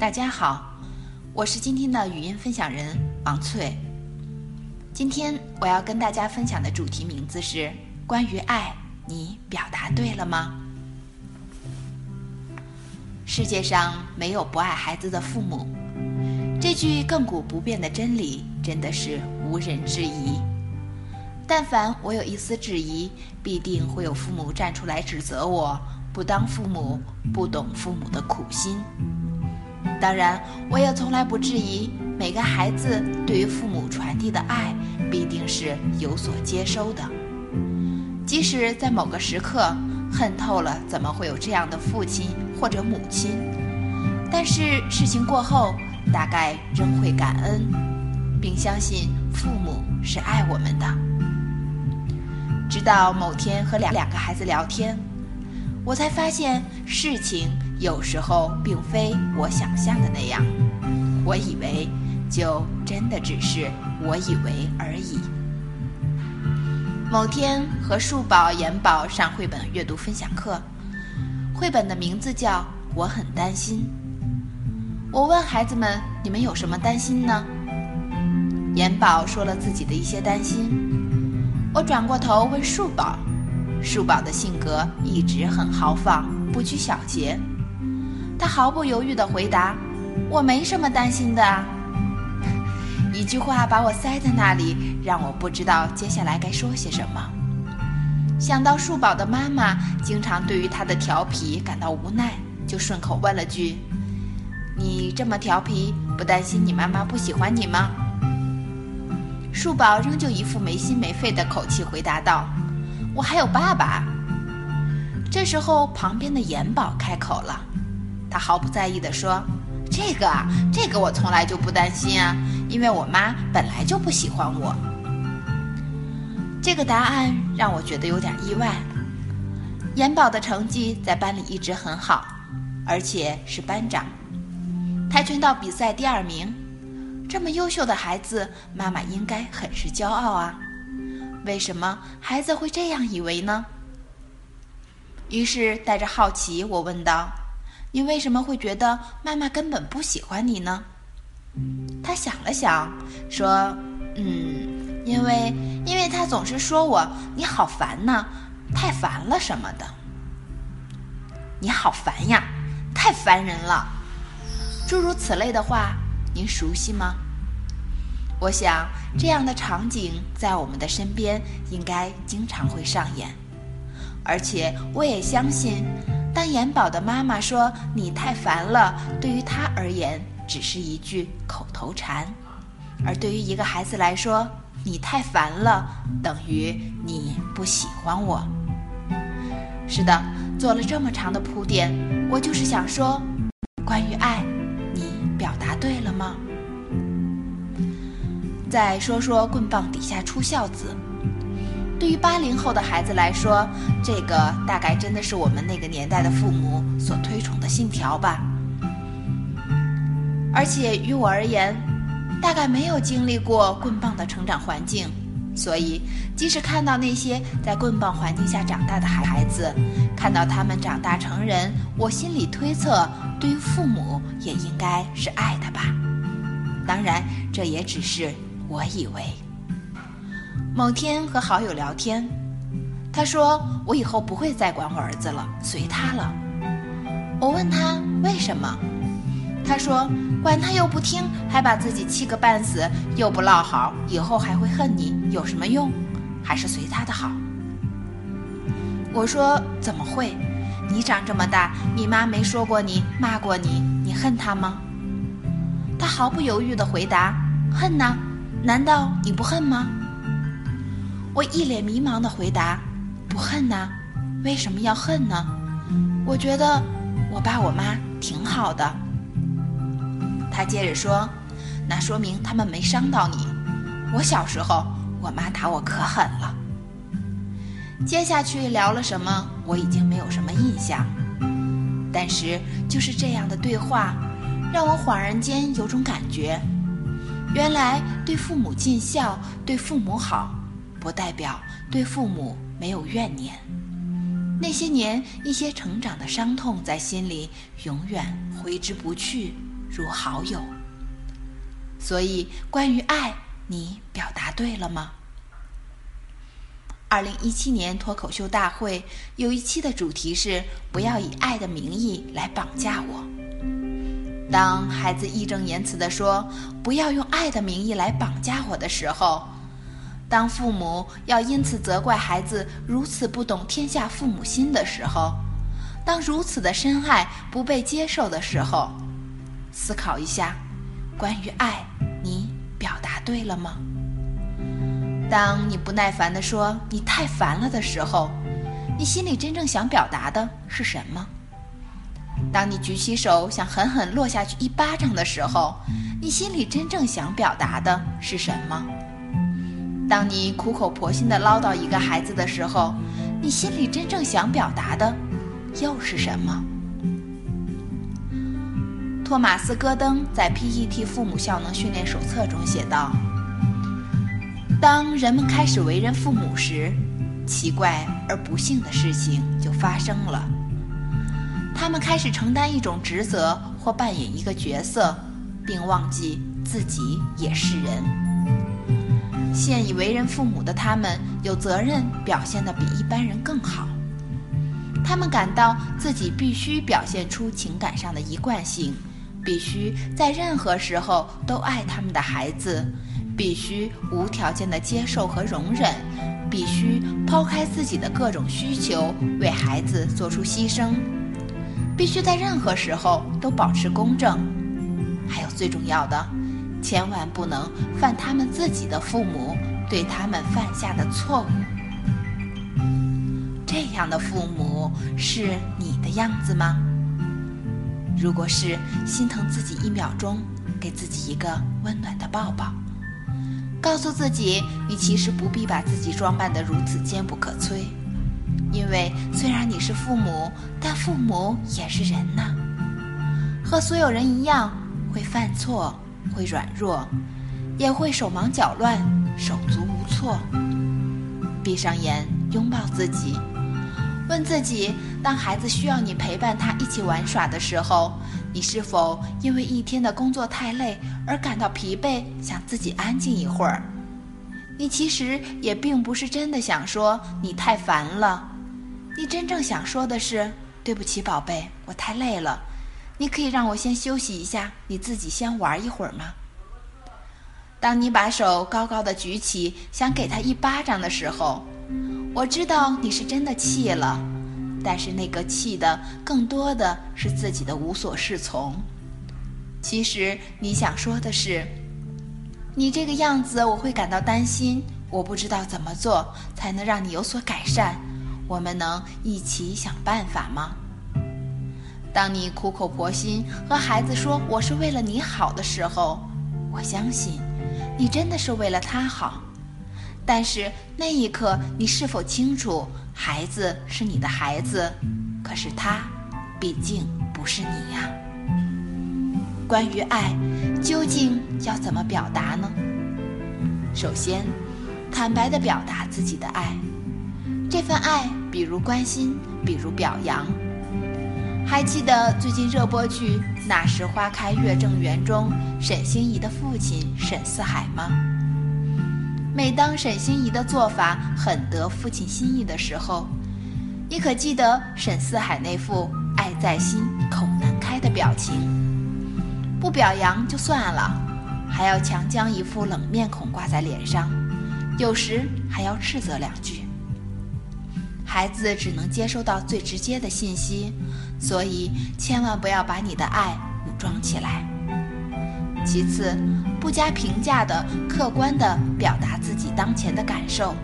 大家好，我是今天的语音分享人王翠。今天我要跟大家分享的主题名字是关于爱，你表达对了吗？世界上没有不爱孩子的父母，这句亘古不变的真理真的是无人质疑。但凡我有一丝质疑，必定会有父母站出来指责我不当父母，不懂父母的苦心。当然，我也从来不质疑每个孩子对于父母传递的爱必定是有所接收的。即使在某个时刻恨透了怎么会有这样的父亲或者母亲，但是事情过后，大概仍会感恩，并相信父母是爱我们的。直到某天和两两个孩子聊天，我才发现事情有时候并非我想象的那样。我以为就真的只是我以为而已。某天和树宝、妍宝上绘本阅读分享课，绘本的名字叫《我很担心》。我问孩子们：“你们有什么担心呢？”妍宝说了自己的一些担心。我转过头问树宝，树宝的性格一直很豪放，不拘小节。他毫不犹豫地回答：“我没什么担心的。”一句话把我塞在那里，让我不知道接下来该说些什么。想到树宝的妈妈经常对于他的调皮感到无奈，就顺口问了句：“你这么调皮，不担心你妈妈不喜欢你吗？”树宝仍旧一副没心没肺的口气回答道：“我还有爸爸。”这时候，旁边的妍宝开口了，他毫不在意地说：“这个啊，这个我从来就不担心啊，因为我妈本来就不喜欢我。”这个答案让我觉得有点意外。延宝的成绩在班里一直很好，而且是班长，跆拳道比赛第二名。这么优秀的孩子，妈妈应该很是骄傲啊！为什么孩子会这样以为呢？于是带着好奇，我问道：“你为什么会觉得妈妈根本不喜欢你呢？”他想了想，说：“嗯，因为因为他总是说我你好烦呐，太烦了什么的。你好烦呀，太烦人了，诸如此类的话。”您熟悉吗？我想这样的场景在我们的身边应该经常会上演，而且我也相信，当延宝的妈妈说“你太烦了”，对于她而言只是一句口头禅，而对于一个孩子来说，“你太烦了”等于你不喜欢我。是的，做了这么长的铺垫，我就是想说，关于爱。你表达对了吗？再说说棍棒底下出孝子。对于八零后的孩子来说，这个大概真的是我们那个年代的父母所推崇的信条吧。而且于我而言，大概没有经历过棍棒的成长环境，所以即使看到那些在棍棒环境下长大的孩孩子，看到他们长大成人，我心里推测。对于父母也应该是爱的吧，当然这也只是我以为。某天和好友聊天，他说我以后不会再管我儿子了，随他了。我问他为什么，他说管他又不听，还把自己气个半死，又不落好，以后还会恨你，有什么用？还是随他的好。我说怎么会？你长这么大，你妈没说过你骂过你，你恨她吗？他毫不犹豫地回答：“恨呐，难道你不恨吗？”我一脸迷茫的回答：“不恨呐，为什么要恨呢？我觉得我爸我妈挺好的。”他接着说：“那说明他们没伤到你。我小时候，我妈打我可狠了。”接下去聊了什么，我已经没有什么印象。但是就是这样的对话，让我恍然间有种感觉：原来对父母尽孝、对父母好，不代表对父母没有怨念。那些年一些成长的伤痛在心里永远挥之不去，如好友。所以，关于爱，你表达对了吗？二零一七年脱口秀大会有一期的主题是“不要以爱的名义来绑架我”。当孩子义正言辞地说“不要用爱的名义来绑架我”的时候，当父母要因此责怪孩子如此不懂天下父母心的时候，当如此的深爱不被接受的时候，思考一下，关于爱，你表达对了吗？当你不耐烦地说“你太烦了”的时候，你心里真正想表达的是什么？当你举起手想狠狠落下去一巴掌的时候，你心里真正想表达的是什么？当你苦口婆心地唠叨一个孩子的时候，你心里真正想表达的又是什么？托马斯·戈登在《PET 父母效能训练手册》中写道。当人们开始为人父母时，奇怪而不幸的事情就发生了。他们开始承担一种职责或扮演一个角色，并忘记自己也是人。现已为人父母的他们有责任表现得比一般人更好。他们感到自己必须表现出情感上的一贯性，必须在任何时候都爱他们的孩子。必须无条件的接受和容忍，必须抛开自己的各种需求，为孩子做出牺牲，必须在任何时候都保持公正。还有最重要的，千万不能犯他们自己的父母对他们犯下的错误。这样的父母是你的样子吗？如果是，心疼自己一秒钟，给自己一个温暖的抱抱。告诉自己，你其实不必把自己装扮得如此坚不可摧，因为虽然你是父母，但父母也是人呐，和所有人一样会犯错，会软弱，也会手忙脚乱、手足无措。闭上眼，拥抱自己，问自己：当孩子需要你陪伴他一起玩耍的时候。你是否因为一天的工作太累而感到疲惫，想自己安静一会儿？你其实也并不是真的想说你太烦了，你真正想说的是对不起，宝贝，我太累了，你可以让我先休息一下，你自己先玩一会儿吗？当你把手高高的举起，想给他一巴掌的时候，我知道你是真的气了。但是那个气的更多的是自己的无所适从。其实你想说的是，你这个样子我会感到担心，我不知道怎么做才能让你有所改善。我们能一起想办法吗？当你苦口婆心和孩子说我是为了你好的时候，我相信你真的是为了他好。但是那一刻，你是否清楚？孩子是你的孩子，可是他毕竟不是你呀。关于爱，究竟要怎么表达呢？首先，坦白地表达自己的爱。这份爱，比如关心，比如表扬。还记得最近热播剧《那时花开月正圆》中沈星移的父亲沈四海吗？每当沈心怡的做法很得父亲心意的时候，你可记得沈四海那副爱在心口难开的表情？不表扬就算了，还要强将一副冷面孔挂在脸上，有时还要斥责两句。孩子只能接收到最直接的信息，所以千万不要把你的爱武装起来。其次。不加评价的、客观的表达自己当前的感受。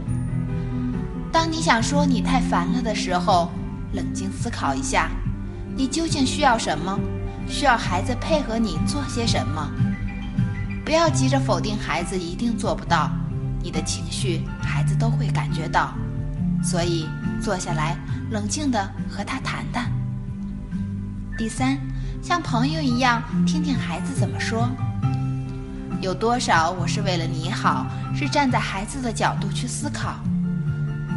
当你想说你太烦了的时候，冷静思考一下，你究竟需要什么？需要孩子配合你做些什么？不要急着否定孩子一定做不到，你的情绪孩子都会感觉到，所以坐下来冷静的和他谈谈。第三，像朋友一样听听孩子怎么说。有多少我是为了你好，是站在孩子的角度去思考，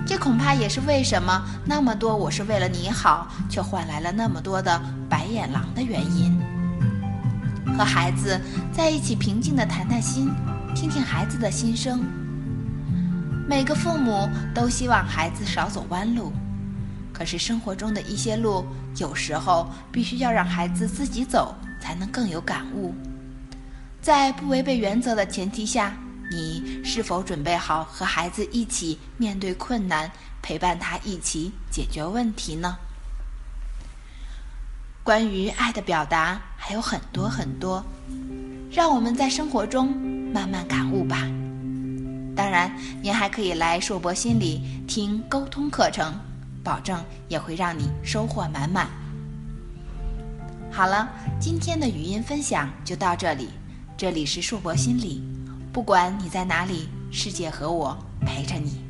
这恐怕也是为什么那么多我是为了你好，却换来了那么多的白眼狼的原因。和孩子在一起平静地谈谈心，听听孩子的心声。每个父母都希望孩子少走弯路，可是生活中的一些路，有时候必须要让孩子自己走，才能更有感悟。在不违背原则的前提下，你是否准备好和孩子一起面对困难，陪伴他一起解决问题呢？关于爱的表达还有很多很多，让我们在生活中慢慢感悟吧。当然，您还可以来硕博心理听沟通课程，保证也会让你收获满满。好了，今天的语音分享就到这里。这里是硕博心理，不管你在哪里，世界和我陪着你。